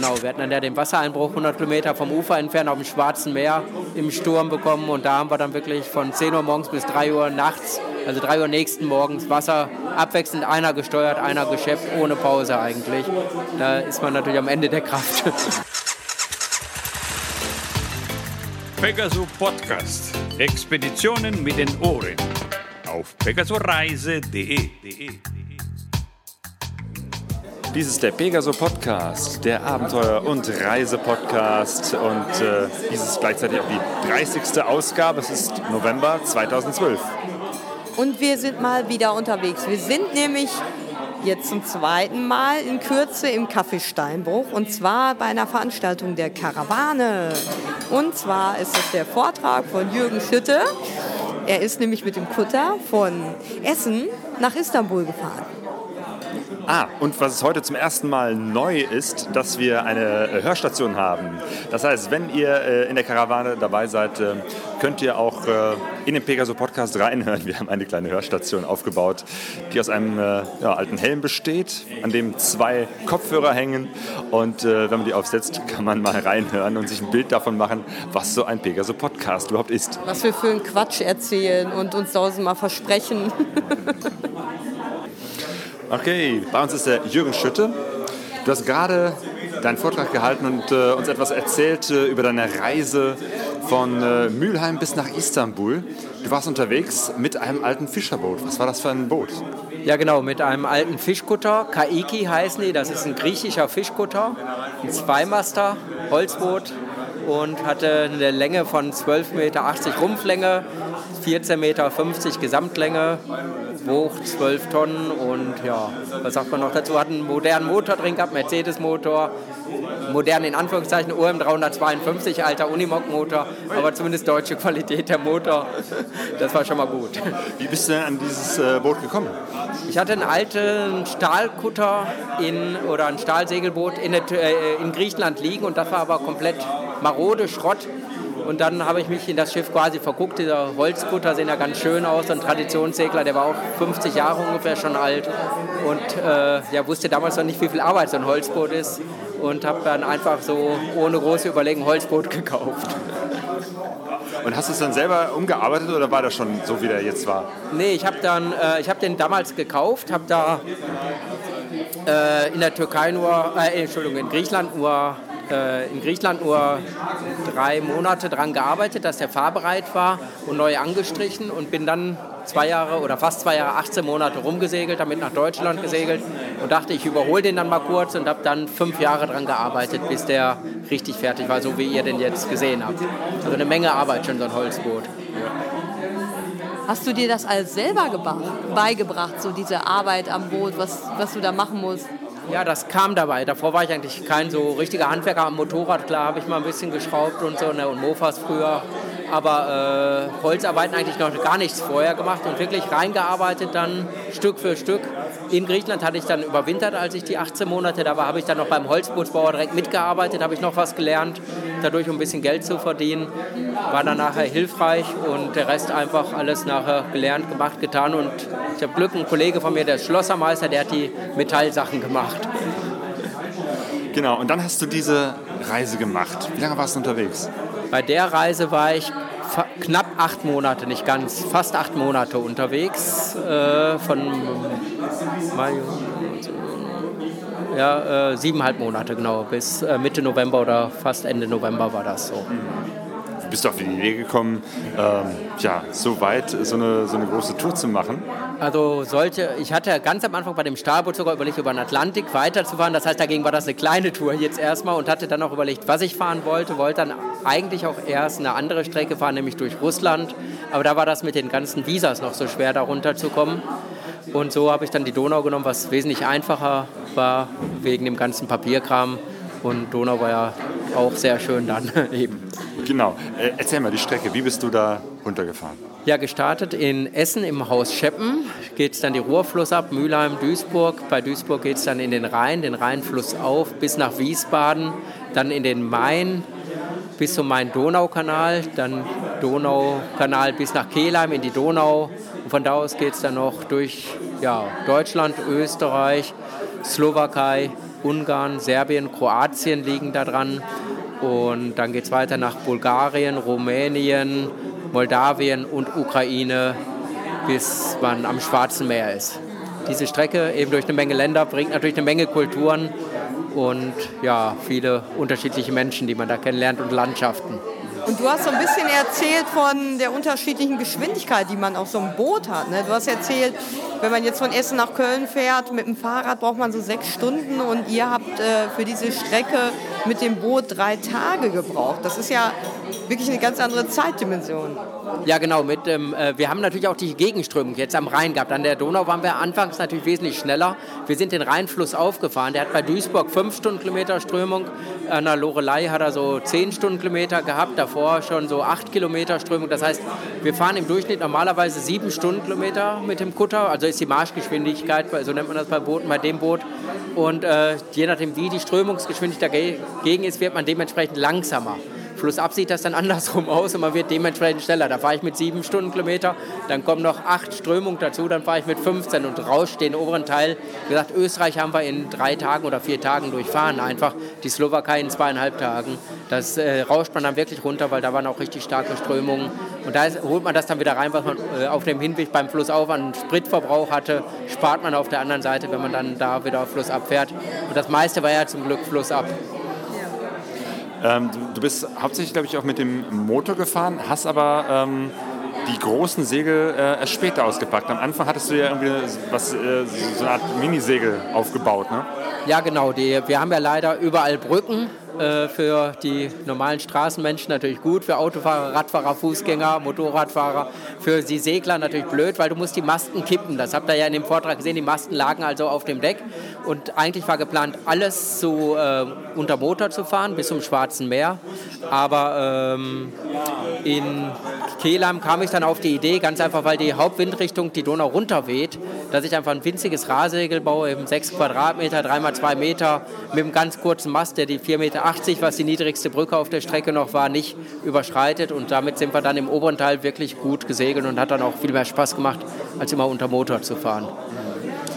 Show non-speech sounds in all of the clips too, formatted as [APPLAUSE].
Genau, wir hatten dann ja den Wassereinbruch 100 Kilometer vom Ufer entfernt auf dem Schwarzen Meer im Sturm bekommen und da haben wir dann wirklich von 10 Uhr morgens bis 3 Uhr nachts, also 3 Uhr nächsten Morgens Wasser abwechselnd einer gesteuert, einer geschöpft, ohne Pause eigentlich. Da ist man natürlich am Ende der Kraft. [LAUGHS] Pegaso Podcast. Expeditionen mit den Ohren. Auf pegasoreise.de. Dies ist der Pegaso Podcast, der Abenteuer- und Reise-Podcast. Und äh, dies ist gleichzeitig auch die 30. Ausgabe. Es ist November 2012. Und wir sind mal wieder unterwegs. Wir sind nämlich jetzt zum zweiten Mal in Kürze im Café Steinbruch und zwar bei einer Veranstaltung der Karawane. Und zwar ist es der Vortrag von Jürgen Schütte. Er ist nämlich mit dem Kutter von Essen nach Istanbul gefahren. Ah, und was heute zum ersten Mal neu ist, dass wir eine äh, Hörstation haben. Das heißt, wenn ihr äh, in der Karawane dabei seid, äh, könnt ihr auch in den Pegaso Podcast reinhören. Wir haben eine kleine Hörstation aufgebaut, die aus einem ja, alten Helm besteht, an dem zwei Kopfhörer hängen. Und wenn man die aufsetzt, kann man mal reinhören und sich ein Bild davon machen, was so ein Pegaso Podcast überhaupt ist. Was wir für einen Quatsch erzählen und uns tausendmal versprechen. [LAUGHS] Okay, bei uns ist der Jürgen Schütte. Du hast gerade deinen Vortrag gehalten und äh, uns etwas erzählt äh, über deine Reise von äh, Mülheim bis nach Istanbul. Du warst unterwegs mit einem alten Fischerboot. Was war das für ein Boot? Ja, genau, mit einem alten Fischkutter. Kaiki heißen die, das ist ein griechischer Fischkutter. Ein Zweimaster, Holzboot und hatte eine Länge von 12,80 Meter Rumpflänge, 14,50 Meter Gesamtlänge, wog 12 Tonnen und ja, was sagt man noch dazu? Hat einen modernen Motor drin gehabt, Mercedes-Motor, modern in Anführungszeichen, OM 352, alter Unimog-Motor, aber zumindest deutsche Qualität der Motor. Das war schon mal gut. Wie bist du denn an dieses äh, Boot gekommen? Ich hatte einen alten Stahlkutter in, oder ein Stahlsegelboot in, äh, in Griechenland liegen und das war aber komplett marode, Schrott. Und dann habe ich mich in das Schiff quasi verguckt. Dieser Holzkutter sehen ja ganz schön aus. Ein Traditionssegler, der war auch 50 Jahre ungefähr schon alt. Und äh, ja, wusste damals noch nicht, wie viel Arbeit so ein Holzboot ist. Und habe dann einfach so ohne große Überlegen Holzboot gekauft. Und hast du es dann selber umgearbeitet oder war das schon so, wie der jetzt war? Nee, ich habe äh, hab den damals gekauft, habe da äh, in der Türkei nur, äh, Entschuldigung, in Griechenland nur äh, in Griechenland nur drei Monate daran gearbeitet, dass der fahrbereit war und neu angestrichen und bin dann zwei Jahre oder fast zwei Jahre, 18 Monate rumgesegelt, damit nach Deutschland gesegelt und dachte, ich überhole den dann mal kurz und habe dann fünf Jahre daran gearbeitet, bis der richtig fertig war, so wie ihr den jetzt gesehen habt. Also eine Menge Arbeit schon so ein Holzboot. Hast du dir das alles selber beigebracht, so diese Arbeit am Boot, was, was du da machen musst? Ja, das kam dabei. Davor war ich eigentlich kein so richtiger Handwerker am Motorrad. Klar habe ich mal ein bisschen geschraubt und so ne, und Mofas früher. Aber äh, Holzarbeiten eigentlich noch gar nichts vorher gemacht und wirklich reingearbeitet dann Stück für Stück. In Griechenland hatte ich dann überwintert, als ich die 18 Monate da war, habe ich dann noch beim Holzbootsbauer direkt mitgearbeitet, habe ich noch was gelernt, dadurch um ein bisschen Geld zu verdienen. War dann nachher hilfreich und der Rest einfach alles nachher gelernt, gemacht, getan. Und ich habe Glück, ein Kollege von mir, der Schlossermeister, der hat die Metallsachen gemacht. Genau, und dann hast du diese Reise gemacht. Wie lange warst du unterwegs? Bei der Reise war ich knapp acht Monate, nicht ganz, fast acht Monate unterwegs. Äh, von Mai, ja, äh, siebeneinhalb Monate genau, bis äh, Mitte November oder fast Ende November war das so. Bist du auf die Idee gekommen, ähm, ja, so weit so eine, so eine große Tour zu machen? Also solche, ich hatte ganz am Anfang bei dem Starboot sogar überlegt, über den Atlantik weiterzufahren. Das heißt, dagegen war das eine kleine Tour jetzt erstmal und hatte dann auch überlegt, was ich fahren wollte. Wollte dann eigentlich auch erst eine andere Strecke fahren, nämlich durch Russland. Aber da war das mit den ganzen Visas noch so schwer, da runterzukommen. Und so habe ich dann die Donau genommen, was wesentlich einfacher war wegen dem ganzen Papierkram. Und Donau war ja auch sehr schön dann [LAUGHS] eben. Genau. Äh, erzähl mal die Strecke. Wie bist du da runtergefahren? Ja, gestartet in Essen im Haus Scheppen. Geht es dann die Ruhrfluss ab, Mülheim, Duisburg. Bei Duisburg geht es dann in den Rhein, den Rheinfluss auf, bis nach Wiesbaden, dann in den Main, bis zum Main-Donau-Kanal, dann Donaukanal bis nach Kehlheim in die Donau. Und von da aus geht es dann noch durch ja, Deutschland, Österreich, Slowakei, Ungarn, Serbien, Kroatien liegen da dran. Und dann geht es weiter nach Bulgarien, Rumänien, Moldawien und Ukraine, bis man am Schwarzen Meer ist. Diese Strecke eben durch eine Menge Länder bringt natürlich eine Menge Kulturen und ja, viele unterschiedliche Menschen, die man da kennenlernt und Landschaften. Und du hast so ein bisschen erzählt von der unterschiedlichen Geschwindigkeit, die man auf so einem Boot hat. Ne? Du hast erzählt, wenn man jetzt von Essen nach Köln fährt, mit dem Fahrrad braucht man so sechs Stunden und ihr habt äh, für diese Strecke mit dem Boot drei Tage gebraucht. Das ist ja wirklich eine ganz andere Zeitdimension. Ja, genau. Mit, ähm, äh, wir haben natürlich auch die Gegenströmung jetzt am Rhein gehabt. An der Donau waren wir anfangs natürlich wesentlich schneller. Wir sind den Rheinfluss aufgefahren. Der hat bei Duisburg 5 Stundenkilometer Strömung. An der Lorelei hat er so 10 Stundenkilometer gehabt. Davor schon so 8 Kilometer Strömung. Das heißt, wir fahren im Durchschnitt normalerweise 7 Stundenkilometer mit dem Kutter. Also ist die Marschgeschwindigkeit, so nennt man das bei Booten, bei dem Boot. Und äh, je nachdem, wie die Strömungsgeschwindigkeit dagegen ist, wird man dementsprechend langsamer. Flussab sieht das dann [LAUGHS] andersrum aus und man wird dementsprechend schneller. Da fahre ich mit sieben Stundenkilometer, dann kommen noch acht Strömungen dazu, dann fahre ich mit 15 und rauscht den oberen Teil. Wie gesagt, Österreich haben wir in drei Tagen oder vier Tagen durchfahren einfach, die Slowakei in zweieinhalb Tagen. Das äh, rauscht man dann wirklich runter, weil da waren auch richtig starke Strömungen. Und da ist, holt man das dann wieder rein, was man äh, auf dem Hinweg beim Flussauf an Spritverbrauch hatte, spart man auf der anderen Seite, wenn man dann da wieder auf Flussab fährt. Und das meiste war ja zum Glück Flussab. Ähm, du, du, bist hauptsächlich, glaube ich, auch mit dem Motor gefahren, hast aber ähm, die großen Segel äh, erst später ausgepackt. Am Anfang hattest du ja irgendwie was, äh, so eine Art Minisegel aufgebaut, ne? Ja, genau. Die, wir haben ja leider überall Brücken äh, für die normalen Straßenmenschen natürlich gut, für Autofahrer, Radfahrer, Fußgänger, Motorradfahrer, für die Segler natürlich blöd, weil du musst die Masten kippen. Das habt ihr ja in dem Vortrag gesehen, die Masten lagen also auf dem Deck und eigentlich war geplant, alles zu, äh, unter Motor zu fahren bis zum Schwarzen Meer, aber ähm, in Kehlheim kam ich dann auf die Idee, ganz einfach, weil die Hauptwindrichtung die Donau runterweht, dass ich einfach ein winziges Rahsegel baue, eben 6 Quadratmeter, 3 mal 2 Meter, mit einem ganz kurzen Mast, der die 4,80 Meter, was die niedrigste Brücke auf der Strecke noch war, nicht überschreitet. Und damit sind wir dann im oberen Teil wirklich gut gesegelt und hat dann auch viel mehr Spaß gemacht, als immer unter Motor zu fahren.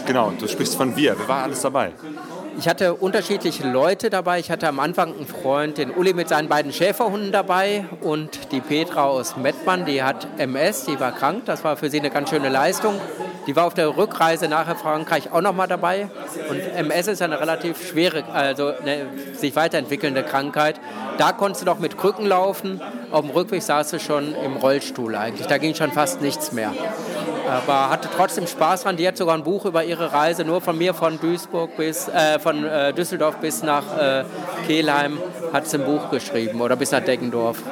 Genau, du sprichst von wir. Wer war alles dabei? Ich hatte unterschiedliche Leute dabei. Ich hatte am Anfang einen Freund, den Uli mit seinen beiden Schäferhunden dabei und die Petra aus Mettmann, die hat MS, die war krank. Das war für sie eine ganz schöne Leistung. Die war auf der Rückreise nach Frankreich auch noch mal dabei. Und MS ist eine relativ schwere, also eine sich weiterentwickelnde Krankheit. Da konntest du doch mit Krücken laufen. Auf dem Rückweg saß du schon im Rollstuhl eigentlich. Da ging schon fast nichts mehr aber hatte trotzdem Spaß dran. Die hat sogar ein Buch über ihre Reise, nur von mir von Duisburg bis, äh, von äh, Düsseldorf bis nach äh, Kehlheim hat sie ein Buch geschrieben oder bis nach Deggendorf.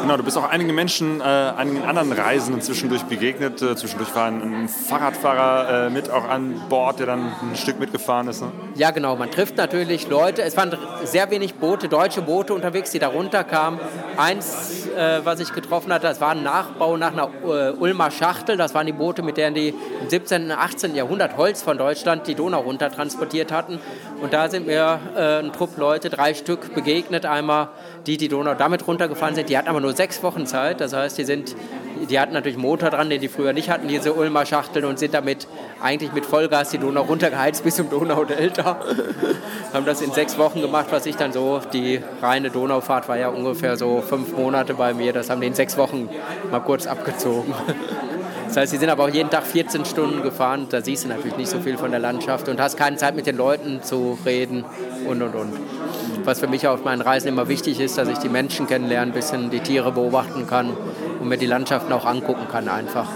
Genau, du bist auch einigen Menschen, äh, einigen anderen Reisenden zwischendurch begegnet. Äh, zwischendurch war ein, ein Fahrradfahrer äh, mit auch an Bord, der dann ein Stück mitgefahren ist. Ne? Ja, genau. Man trifft natürlich Leute. Es waren sehr wenig Boote, deutsche Boote unterwegs, die da runterkamen. Eins, äh, was ich getroffen hatte, das war ein Nachbau nach einer äh, Ulmer Schachtel. Das waren die Boote, mit denen die im 17. und 18. Jahrhundert Holz von Deutschland die Donau runter transportiert hatten. Und da sind mir äh, ein Trupp Leute, drei Stück, begegnet. Einmal die, die Donau damit runtergefahren sind. Die hatten aber nur sechs Wochen Zeit. Das heißt, die, sind, die hatten natürlich Motor dran, den die früher nicht hatten, diese Ulmer Schachteln, und sind damit eigentlich mit Vollgas die Donau runtergeheizt bis zum Donaudelta. [LAUGHS] haben das in sechs Wochen gemacht, was ich dann so, die reine Donaufahrt war ja ungefähr so fünf Monate bei mir. Das haben die in sechs Wochen mal kurz abgezogen. [LAUGHS] Das heißt, sie sind aber auch jeden Tag 14 Stunden gefahren. Da siehst du natürlich nicht so viel von der Landschaft und hast keine Zeit mit den Leuten zu reden und und und. Was für mich auf meinen Reisen immer wichtig ist, dass ich die Menschen kennenlerne, ein bisschen die Tiere beobachten kann und mir die Landschaften auch angucken kann einfach.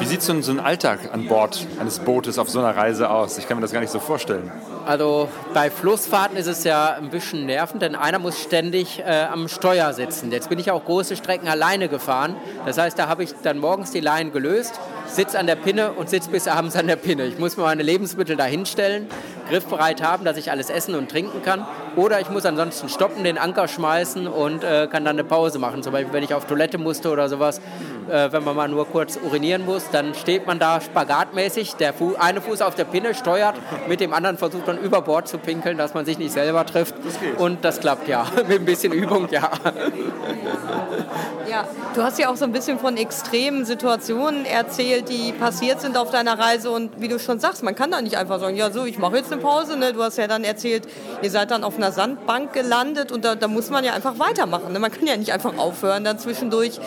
Wie sieht so ein Alltag an Bord eines Bootes auf so einer Reise aus? Ich kann mir das gar nicht so vorstellen. Also bei Flussfahrten ist es ja ein bisschen nervend, denn einer muss ständig äh, am Steuer sitzen. Jetzt bin ich auch große Strecken alleine gefahren. Das heißt, da habe ich dann morgens die Leinen gelöst, sitze an der Pinne und sitze bis abends an der Pinne. Ich muss mir meine Lebensmittel da hinstellen, griffbereit haben, dass ich alles essen und trinken kann. Oder ich muss ansonsten stoppen, den Anker schmeißen und äh, kann dann eine Pause machen. Zum Beispiel, wenn ich auf Toilette musste oder sowas, äh, wenn man mal nur kurz urinieren muss, dann steht man da spagatmäßig, der Fu eine Fuß auf der Pinne steuert, mit dem anderen versucht man über Bord zu pinkeln, dass man sich nicht selber trifft. Das und das klappt ja, [LAUGHS] mit ein bisschen Übung, ja. Ja, du hast ja auch so ein bisschen von extremen Situationen erzählt, die passiert sind auf deiner Reise und wie du schon sagst, man kann da nicht einfach sagen, ja so, ich mache jetzt eine Pause. Ne? Du hast ja dann erzählt, ihr seid dann auf einer Sandbank gelandet und da, da muss man ja einfach weitermachen. Ne? Man kann ja nicht einfach aufhören dann zwischendurch.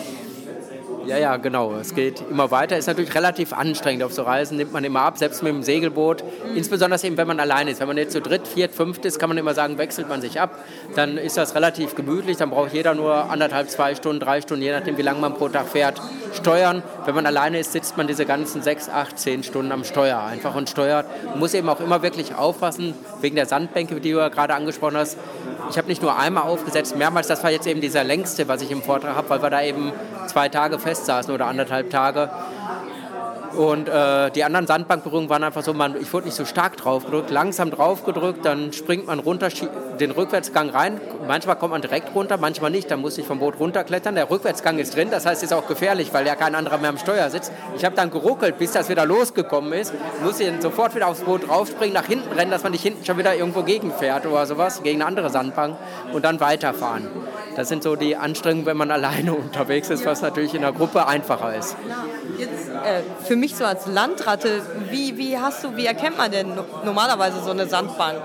Ja, ja, genau. Es geht immer weiter. Ist natürlich relativ anstrengend. Auf so Reisen nimmt man immer ab, selbst mit dem Segelboot. Mhm. Insbesondere eben, wenn man allein ist. Wenn man jetzt so dritt, viert, fünft ist, kann man immer sagen, wechselt man sich ab. Dann ist das relativ gemütlich. Dann braucht jeder nur anderthalb, zwei Stunden, drei Stunden, je nachdem, wie lange man pro Tag fährt, steuern. Wenn man alleine ist, sitzt man diese ganzen sechs, acht, zehn Stunden am Steuer einfach und steuert. Man muss eben auch immer wirklich aufpassen, wegen der Sandbänke, die du ja gerade angesprochen hast. Ich habe nicht nur einmal aufgesetzt, mehrmals. Das war jetzt eben dieser längste, was ich im Vortrag habe, weil wir da eben zwei Tage festsaßen oder anderthalb Tage. Und äh, die anderen Sandbankberührungen waren einfach so, man, ich wurde nicht so stark drauf gedrückt, langsam drauf gedrückt, dann springt man runter, den Rückwärtsgang rein. Manchmal kommt man direkt runter, manchmal nicht, dann muss ich vom Boot runterklettern. Der Rückwärtsgang ist drin, das heißt, ist auch gefährlich, weil ja kein anderer mehr am Steuer sitzt. Ich habe dann geruckelt, bis das wieder losgekommen ist. Muss ich sofort wieder aufs Boot draufspringen, nach hinten rennen, dass man nicht hinten schon wieder irgendwo gegenfährt oder sowas, gegen eine andere Sandbank und dann weiterfahren. Das sind so die Anstrengungen, wenn man alleine [LAUGHS] unterwegs ist, was natürlich in der Gruppe einfacher ist. Jetzt, äh, für mich so als Landratte, wie, wie hast du, wie erkennt man denn normalerweise so eine Sandbank?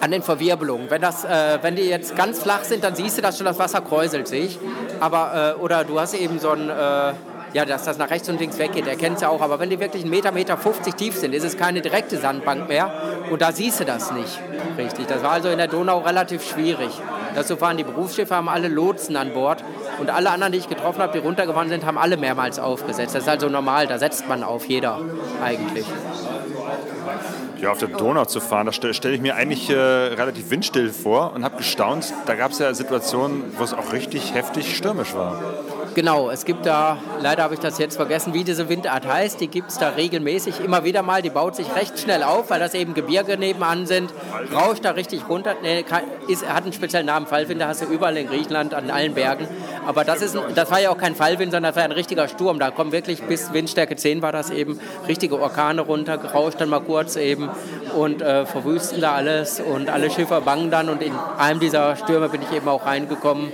An den Verwirbelungen. Wenn, das, äh, wenn die jetzt ganz flach sind, dann siehst du, dass schon das Wasser kräuselt sich. Aber, äh, oder du hast eben so ein äh, ja, dass das nach rechts und links weggeht, erkennt ja auch. Aber wenn die wirklich einen Meter, Meter 50 tief sind, ist es keine direkte Sandbank mehr. Und da siehst du das nicht richtig. Das war also in der Donau relativ schwierig. Das zu fahren. Die Berufsschiffe haben alle Lotsen an Bord. Und alle anderen, die ich getroffen habe, die runtergefahren sind, haben alle mehrmals aufgesetzt. Das ist also normal, da setzt man auf, jeder eigentlich. Ja, auf der Donau zu fahren, das stelle stell ich mir eigentlich äh, relativ windstill vor und habe gestaunt. Da gab es ja Situationen, wo es auch richtig heftig stürmisch war. Genau, es gibt da, leider habe ich das jetzt vergessen, wie diese Windart heißt. Die gibt es da regelmäßig immer wieder mal. Die baut sich recht schnell auf, weil das eben Gebirge nebenan sind. Rauscht da richtig runter. Nee, ist, hat einen speziellen Namen. Fallwind hast du überall in Griechenland, an allen Bergen. Aber das, ist, das war ja auch kein Fallwind, sondern das war ein richtiger Sturm. Da kommen wirklich bis Windstärke 10 war das eben richtige Orkane runter, gerauscht dann mal kurz eben und äh, verwüsten da alles. Und alle Schiffe bangen dann. Und in einem dieser Stürme bin ich eben auch reingekommen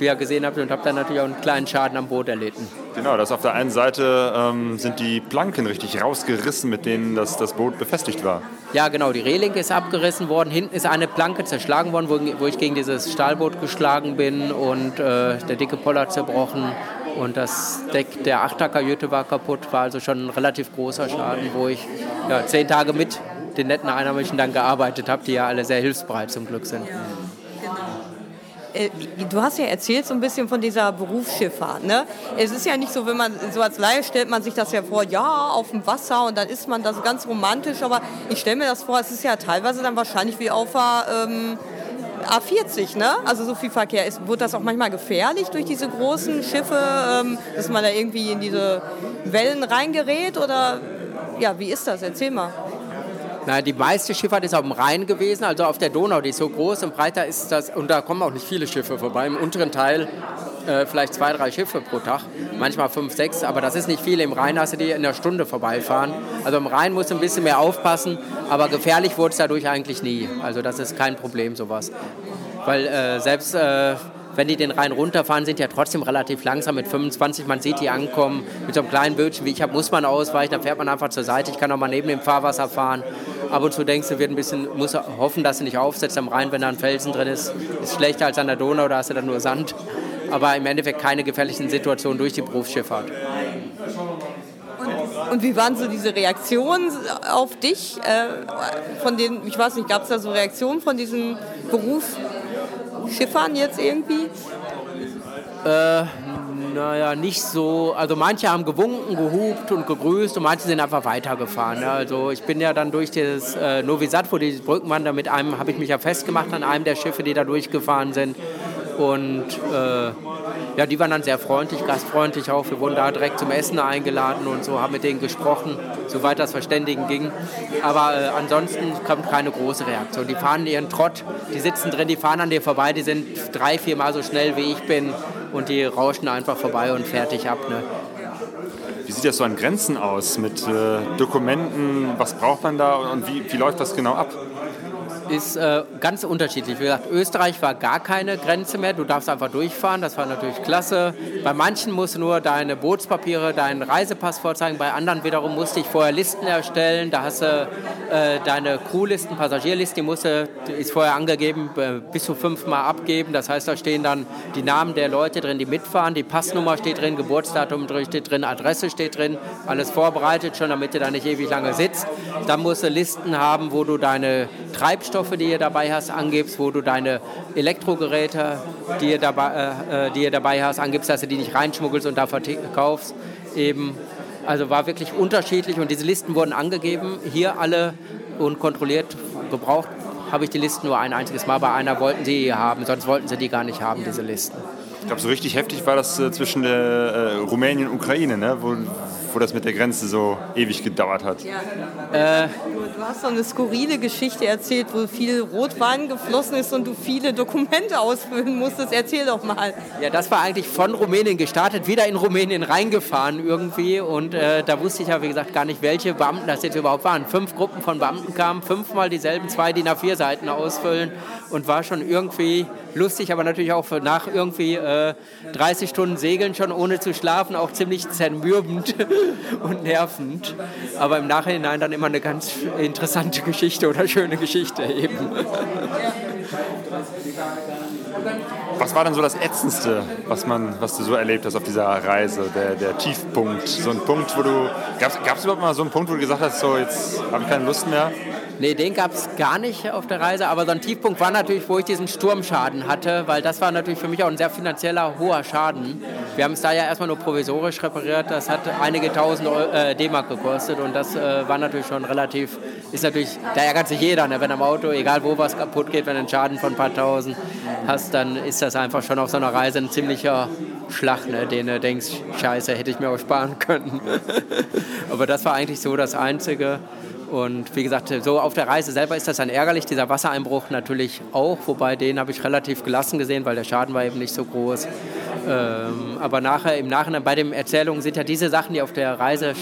wie ihr gesehen habt, und habe dann natürlich auch einen kleinen Schaden am Boot erlitten. Genau, das auf der einen Seite ähm, sind die Planken richtig rausgerissen, mit denen das, das Boot befestigt war. Ja, genau, die Reling ist abgerissen worden. Hinten ist eine Planke zerschlagen worden, wo, wo ich gegen dieses Stahlboot geschlagen bin und äh, der dicke Poller zerbrochen. Und das Deck der Achterkajüte war kaputt, war also schon ein relativ großer Schaden, wo ich ja, zehn Tage mit den netten Einheimischen dann gearbeitet habe, die ja alle sehr hilfsbereit zum Glück sind. Äh, du hast ja erzählt so ein bisschen von dieser Berufsschifffahrt. Ne? Es ist ja nicht so, wenn man so als Laie stellt man sich das ja vor, ja, auf dem Wasser und dann ist man da so ganz romantisch, aber ich stelle mir das vor, es ist ja teilweise dann wahrscheinlich wie auf der ähm, A40, ne? Also so viel Verkehr. Ist, wird das auch manchmal gefährlich durch diese großen Schiffe, ähm, dass man da irgendwie in diese Wellen reingerät oder ja, wie ist das? Erzähl mal. Na, die meiste Schifffahrt ist auf dem Rhein gewesen, also auf der Donau, die ist so groß und breiter ist das, und da kommen auch nicht viele Schiffe vorbei. Im unteren Teil äh, vielleicht zwei, drei Schiffe pro Tag, manchmal fünf, sechs, aber das ist nicht viel. Im Rhein hast du die in der Stunde vorbeifahren. Also im Rhein musst du ein bisschen mehr aufpassen, aber gefährlich wurde es dadurch eigentlich nie. Also das ist kein Problem, sowas. Weil äh, selbst äh, wenn die den Rhein runterfahren, sind ja trotzdem relativ langsam mit 25. Man sieht die ankommen. Mit so einem kleinen Bötchen wie ich habe, muss man ausweichen. Dann fährt man einfach zur Seite. Ich kann auch mal neben dem Fahrwasser fahren. Ab und zu denkst du, wird ein bisschen, muss hoffen, dass du nicht aufsetzt am Rhein, wenn da ein Felsen drin ist. Ist schlechter als an der Donau, da hast du dann nur Sand. Aber im Endeffekt keine gefährlichen Situationen durch die Berufsschifffahrt. Und, und wie waren so diese Reaktionen auf dich? Äh, von den, ich weiß nicht, gab es da so Reaktionen von diesen Berufsschiffern jetzt irgendwie? Äh, naja, nicht so. Also manche haben gewunken, gehupt und gegrüßt und manche sind einfach weitergefahren. Ja. Also ich bin ja dann durch das äh, Novi Sad, wo die Brücken waren, da mit einem habe ich mich ja festgemacht an einem der Schiffe, die da durchgefahren sind. Und äh, ja, die waren dann sehr freundlich, gastfreundlich auch. Wir wurden da direkt zum Essen eingeladen und so, haben mit denen gesprochen, soweit das Verständigen ging. Aber äh, ansonsten kommt keine große Reaktion. Die fahren ihren Trott, die sitzen drin, die fahren an dir vorbei, die sind drei, vier Mal so schnell wie ich bin und die rauschen einfach vorbei und fertig ab. Ne? Wie sieht das so an Grenzen aus mit äh, Dokumenten? Was braucht man da und wie, wie läuft das genau ab? Ist äh, ganz unterschiedlich. Wie gesagt, Österreich war gar keine Grenze mehr. Du darfst einfach durchfahren. Das war natürlich klasse. Bei manchen musst du nur deine Bootspapiere, deinen Reisepass vorzeigen. Bei anderen wiederum musste ich vorher Listen erstellen. Da hast du äh, deine Crewlisten, Passagierlisten, die, musste, die ist vorher angegeben, äh, bis zu fünfmal abgeben. Das heißt, da stehen dann die Namen der Leute drin, die mitfahren. Die Passnummer steht drin, Geburtsdatum steht drin, Adresse steht drin. Alles vorbereitet schon, damit du da nicht ewig lange sitzt. Dann musst du Listen haben, wo du deine Treibstoff Treibstoffe, die ihr dabei hast, angibst, wo du deine Elektrogeräte, die ihr dabei, äh, äh die ihr dabei hast, angibst, dass du die nicht reinschmuggelst und da verkaufst. Eben. Also war wirklich unterschiedlich und diese Listen wurden angegeben, hier alle und kontrolliert, gebraucht habe ich die Listen nur ein einziges Mal. Bei einer wollten sie haben, sonst wollten sie die gar nicht haben, diese Listen. Ich glaube, so richtig heftig war das äh, zwischen der, äh, Rumänien und Ukraine, ne? wo, wo das mit der Grenze so ewig gedauert hat. Ja. Äh, du hast so eine skurrile Geschichte erzählt, wo viel Rotwein geflossen ist und du viele Dokumente ausfüllen musstest. Erzähl doch mal. Ja, das war eigentlich von Rumänien gestartet, wieder in Rumänien reingefahren irgendwie. Und äh, da wusste ich ja, wie gesagt, gar nicht, welche Beamten das jetzt überhaupt waren. Fünf Gruppen von Beamten kamen, fünfmal dieselben zwei DIN A4 Seiten ausfüllen und war schon irgendwie lustig, aber natürlich auch nach irgendwie äh, 30 Stunden Segeln schon ohne zu schlafen auch ziemlich zermürbend [LAUGHS] und nervend. Aber im Nachhinein dann immer eine ganz interessante Geschichte oder schöne Geschichte eben. Was war denn so das Ätzendste, was, man, was du so erlebt hast auf dieser Reise, der, der Tiefpunkt? So ein Punkt, wo du. Gab es überhaupt mal so einen Punkt, wo du gesagt hast, so jetzt habe ich keine Lust mehr? Nee, den gab es gar nicht auf der Reise, aber so ein Tiefpunkt war natürlich, wo ich diesen Sturmschaden hatte, weil das war natürlich für mich auch ein sehr finanzieller hoher Schaden. Wir haben es da ja erstmal nur provisorisch repariert, das hat einige tausend äh, D-Mark gekostet und das äh, war natürlich schon relativ, ist natürlich, da ärgert sich jeder, ne? wenn am Auto, egal wo was kaputt geht, wenn du einen Schaden von ein paar tausend hast, dann ist das einfach schon auf so einer Reise ein ziemlicher Schlag, ne? den du denkst, scheiße, hätte ich mir auch sparen können. [LAUGHS] aber das war eigentlich so das Einzige. Und wie gesagt, so auf der Reise selber ist das dann ärgerlich, dieser Wassereinbruch natürlich auch, wobei den habe ich relativ gelassen gesehen, weil der Schaden war eben nicht so groß. Ähm, aber nachher, im Nachhinein bei den Erzählungen sind ja diese Sachen, die auf der Reise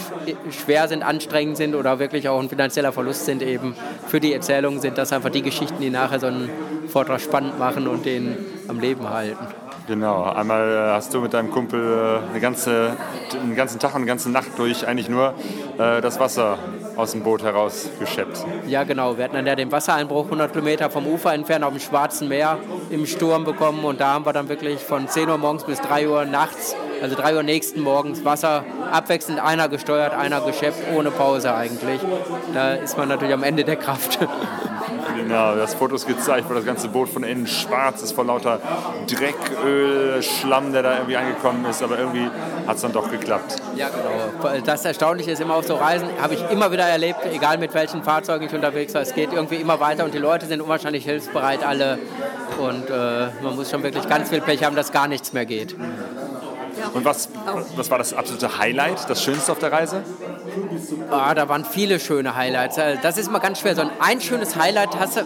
schwer sind, anstrengend sind oder wirklich auch ein finanzieller Verlust sind, eben für die Erzählungen sind das einfach die Geschichten, die nachher so einen Vortrag spannend machen und den am Leben halten. Genau, einmal äh, hast du mit deinem Kumpel äh, eine ganze, einen ganzen Tag und eine ganze Nacht durch eigentlich nur äh, das Wasser aus dem Boot herausgeschleppt. Ja, genau. Wir hatten dann ja den Wassereinbruch 100 Kilometer vom Ufer entfernt auf dem Schwarzen Meer im Sturm bekommen und da haben wir dann wirklich von 10 Uhr morgens bis 3 Uhr nachts, also 3 Uhr nächsten Morgens Wasser abwechselnd einer gesteuert, einer geschleppt, ohne Pause eigentlich. Da ist man natürlich am Ende der Kraft. [LAUGHS] Genau, du hast Fotos gezeigt, wo das ganze Boot von innen schwarz ist, vor lauter Dreck, Öl, Schlamm, der da irgendwie angekommen ist. Aber irgendwie hat es dann doch geklappt. Ja, genau. Das Erstaunliche ist immer auf so Reisen, habe ich immer wieder erlebt, egal mit welchen Fahrzeugen ich unterwegs war. Es geht irgendwie immer weiter und die Leute sind unwahrscheinlich hilfsbereit, alle. Und äh, man muss schon wirklich ganz viel Pech haben, dass gar nichts mehr geht. Und was, was war das absolute Highlight, das Schönste auf der Reise? Ah, da waren viele schöne Highlights. Äh, das ist mal ganz schwer. So ein, schönes Highlight hast du,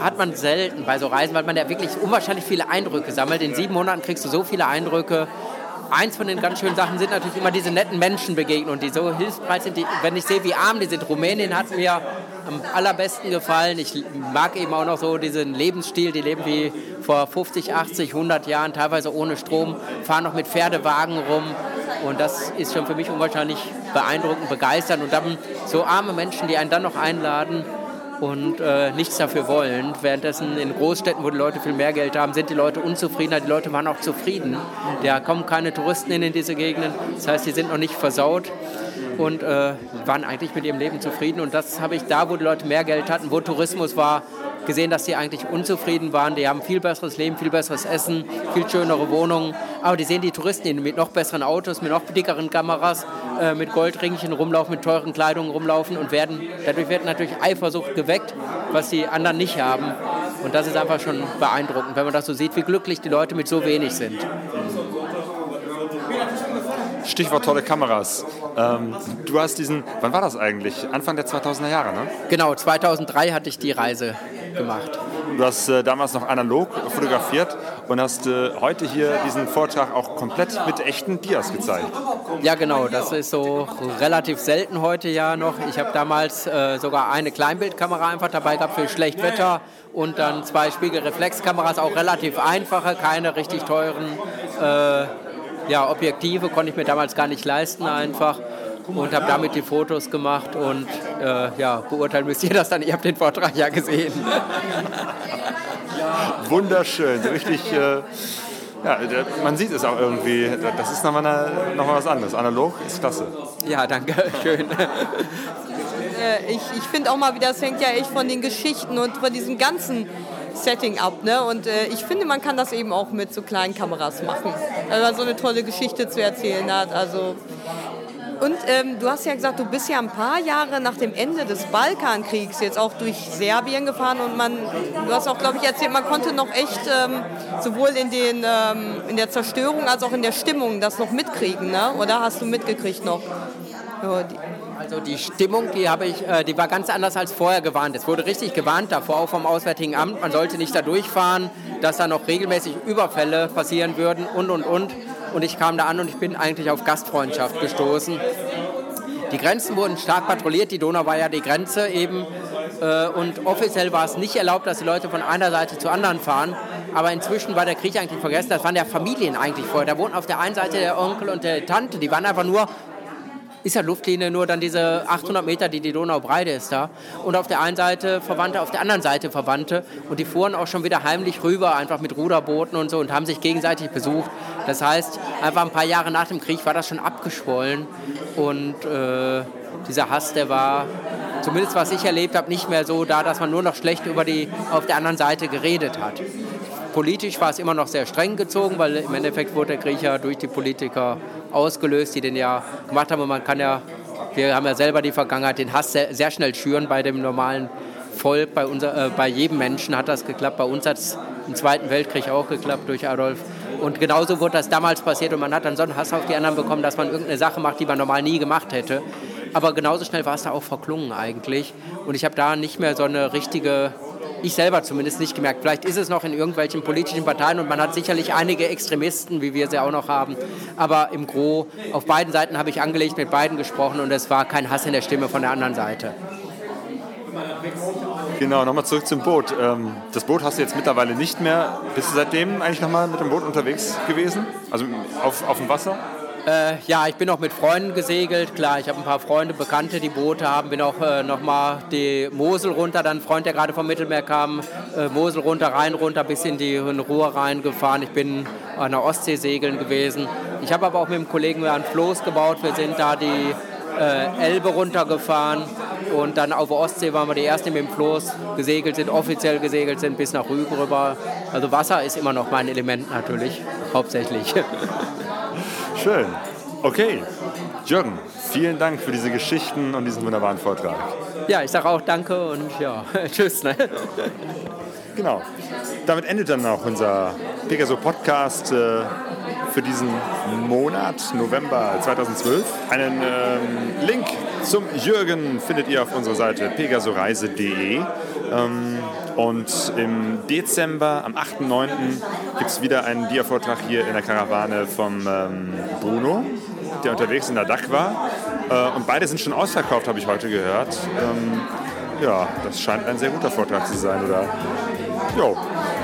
hat man selten bei so Reisen, weil man ja wirklich unwahrscheinlich viele Eindrücke sammelt. In sieben Monaten kriegst du so viele Eindrücke. Eins von den ganz schönen Sachen sind natürlich immer diese netten Menschenbegegnungen, die so hilfsbereit sind. Die, wenn ich sehe, wie arm die sind. Rumänien hat mir am allerbesten gefallen. Ich mag eben auch noch so diesen Lebensstil. Die leben wie vor 50, 80, 100 Jahren, teilweise ohne Strom, fahren noch mit Pferdewagen rum. Und das ist schon für mich unwahrscheinlich beeindruckend, begeisternd. Und dann so arme Menschen, die einen dann noch einladen und äh, nichts dafür wollen. Währenddessen in Großstädten, wo die Leute viel mehr Geld haben, sind die Leute unzufriedener. Die Leute waren auch zufrieden. Da kommen keine Touristen in diese Gegenden. Das heißt, die sind noch nicht versaut und äh, waren eigentlich mit ihrem Leben zufrieden. Und das habe ich da, wo die Leute mehr Geld hatten, wo Tourismus war, gesehen, dass sie eigentlich unzufrieden waren. Die haben viel besseres Leben, viel besseres Essen, viel schönere Wohnungen. Aber die sehen die Touristen mit noch besseren Autos, mit noch dickeren Kameras, äh, mit Goldringchen rumlaufen, mit teuren Kleidungen rumlaufen und werden, dadurch wird natürlich Eifersucht geweckt, was die anderen nicht haben. Und das ist einfach schon beeindruckend, wenn man das so sieht, wie glücklich die Leute mit so wenig sind. Stichwort tolle Kameras. Ähm, du hast diesen, wann war das eigentlich? Anfang der 2000er Jahre, ne? Genau, 2003 hatte ich die Reise gemacht. Du hast äh, damals noch analog fotografiert und hast äh, heute hier diesen Vortrag auch komplett mit echten Dias gezeigt. Ja, genau. Das ist so relativ selten heute ja noch. Ich habe damals äh, sogar eine Kleinbildkamera einfach dabei gehabt für Schlechtwetter und dann zwei Spiegelreflexkameras, auch relativ einfache, keine richtig teuren äh, ja, Objektive, konnte ich mir damals gar nicht leisten einfach und habe damit die Fotos gemacht und äh, ja, beurteilen müsst ihr das dann. Ihr habt den Vortrag ja gesehen. Wunderschön, richtig. Äh, ja, man sieht es auch irgendwie. Das ist nochmal, noch mal was anderes. Analog ist klasse. Ja, danke. [LAUGHS] Schön. Äh, ich, ich finde auch mal wieder, es hängt ja echt von den Geschichten und von diesem ganzen Setting ab. Ne? Und äh, ich finde, man kann das eben auch mit so kleinen Kameras machen, weil man so eine tolle Geschichte zu erzählen hat. Also und ähm, du hast ja gesagt, du bist ja ein paar Jahre nach dem Ende des Balkankriegs jetzt auch durch Serbien gefahren und man, du hast auch, glaube ich, erzählt, man konnte noch echt ähm, sowohl in, den, ähm, in der Zerstörung als auch in der Stimmung das noch mitkriegen, ne? oder hast du mitgekriegt noch? Ja, also die Stimmung, die, habe ich, äh, die war ganz anders als vorher gewarnt. Es wurde richtig gewarnt davor, auch vom Auswärtigen Amt, man sollte nicht da durchfahren, dass da noch regelmäßig Überfälle passieren würden und, und, und. Und ich kam da an und ich bin eigentlich auf Gastfreundschaft gestoßen. Die Grenzen wurden stark patrouilliert, die Donau war ja die Grenze eben. Äh, und offiziell war es nicht erlaubt, dass die Leute von einer Seite zur anderen fahren. Aber inzwischen war der Krieg eigentlich vergessen. Das waren ja Familien eigentlich vorher. Da wohnten auf der einen Seite der Onkel und der Tante. Die waren einfach nur ist ja Luftlinie nur dann diese 800 Meter, die die Donau breite ist da. Und auf der einen Seite Verwandte, auf der anderen Seite Verwandte. Und die fuhren auch schon wieder heimlich rüber, einfach mit Ruderbooten und so und haben sich gegenseitig besucht. Das heißt, einfach ein paar Jahre nach dem Krieg war das schon abgeschwollen. Und äh, dieser Hass, der war, zumindest was ich erlebt habe, nicht mehr so da, dass man nur noch schlecht über die auf der anderen Seite geredet hat. Politisch war es immer noch sehr streng gezogen, weil im Endeffekt wurde der Krieg ja durch die Politiker ausgelöst, die den ja gemacht haben. Und man kann ja, wir haben ja selber die Vergangenheit, den Hass sehr, sehr schnell schüren bei dem normalen Volk. Bei, unser, äh, bei jedem Menschen hat das geklappt. Bei uns hat es im Zweiten Weltkrieg auch geklappt durch Adolf. Und genauso wurde das damals passiert und man hat dann so einen Hass auf die anderen bekommen, dass man irgendeine Sache macht, die man normal nie gemacht hätte. Aber genauso schnell war es da auch verklungen eigentlich. Und ich habe da nicht mehr so eine richtige ich selber zumindest nicht gemerkt. Vielleicht ist es noch in irgendwelchen politischen Parteien und man hat sicherlich einige Extremisten, wie wir sie auch noch haben. Aber im Gro, auf beiden Seiten habe ich angelegt, mit beiden gesprochen und es war kein Hass in der Stimme von der anderen Seite. Genau, nochmal zurück zum Boot. Ähm, das Boot hast du jetzt mittlerweile nicht mehr. Bist du seitdem eigentlich nochmal mit dem Boot unterwegs gewesen? Also auf, auf dem Wasser? Äh, ja, ich bin auch mit Freunden gesegelt. Klar, ich habe ein paar Freunde, Bekannte, die Boote haben. Bin auch äh, noch mal die Mosel runter, dann ein Freund, der gerade vom Mittelmeer kam, äh, Mosel runter, Rhein runter, bis in die in Ruhr reingefahren. Ich bin an der Ostsee segeln gewesen. Ich habe aber auch mit dem Kollegen einen Floß gebaut. Wir sind da die äh, Elbe runtergefahren und dann auf der Ostsee waren wir die Ersten, die mit dem Floß gesegelt sind, offiziell gesegelt sind, bis nach Rügen rüber. Also Wasser ist immer noch mein Element natürlich, hauptsächlich. [LAUGHS] Schön. Okay. Jürgen, vielen Dank für diese Geschichten und diesen wunderbaren Vortrag. Ja, ich sage auch danke und ja, [LAUGHS] tschüss. Ne? Genau. Damit endet dann auch unser Pegaso Podcast äh, für diesen Monat, November 2012. Einen ähm, Link zum Jürgen findet ihr auf unserer Seite pegasoreise.de. Ähm, und im Dezember, am 8.9., gibt es wieder einen Dia-Vortrag hier in der Karawane vom ähm, Bruno, der unterwegs in der DAC war. Äh, und beide sind schon ausverkauft, habe ich heute gehört. Ähm, ja, das scheint ein sehr guter Vortrag zu sein, oder? Jo,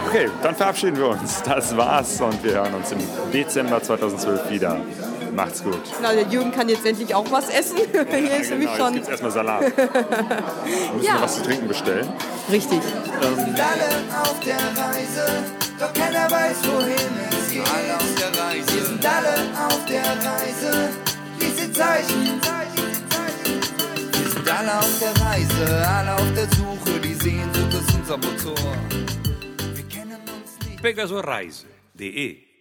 okay, dann verabschieden wir uns. Das war's und wir hören uns im Dezember 2012 wieder. Macht's gut. Na, der Jürgen kann jetzt endlich auch was essen. [LAUGHS] Hier ja, ist genau, schon. Jetzt gibt's erstmal Salat. [LAUGHS] wir müssen ja. noch was zu trinken bestellen. Richtig. Wir sind alle auf der Reise, doch keiner weiß, wohin es geht. Alle auf der Reise. Wir sind alle auf der Reise, diese Zeichen. Wir sind alle auf der Reise, alle auf der Suche, die Sehnsucht ist unser Motor. Wir kennen uns nicht. Pegasoreise.de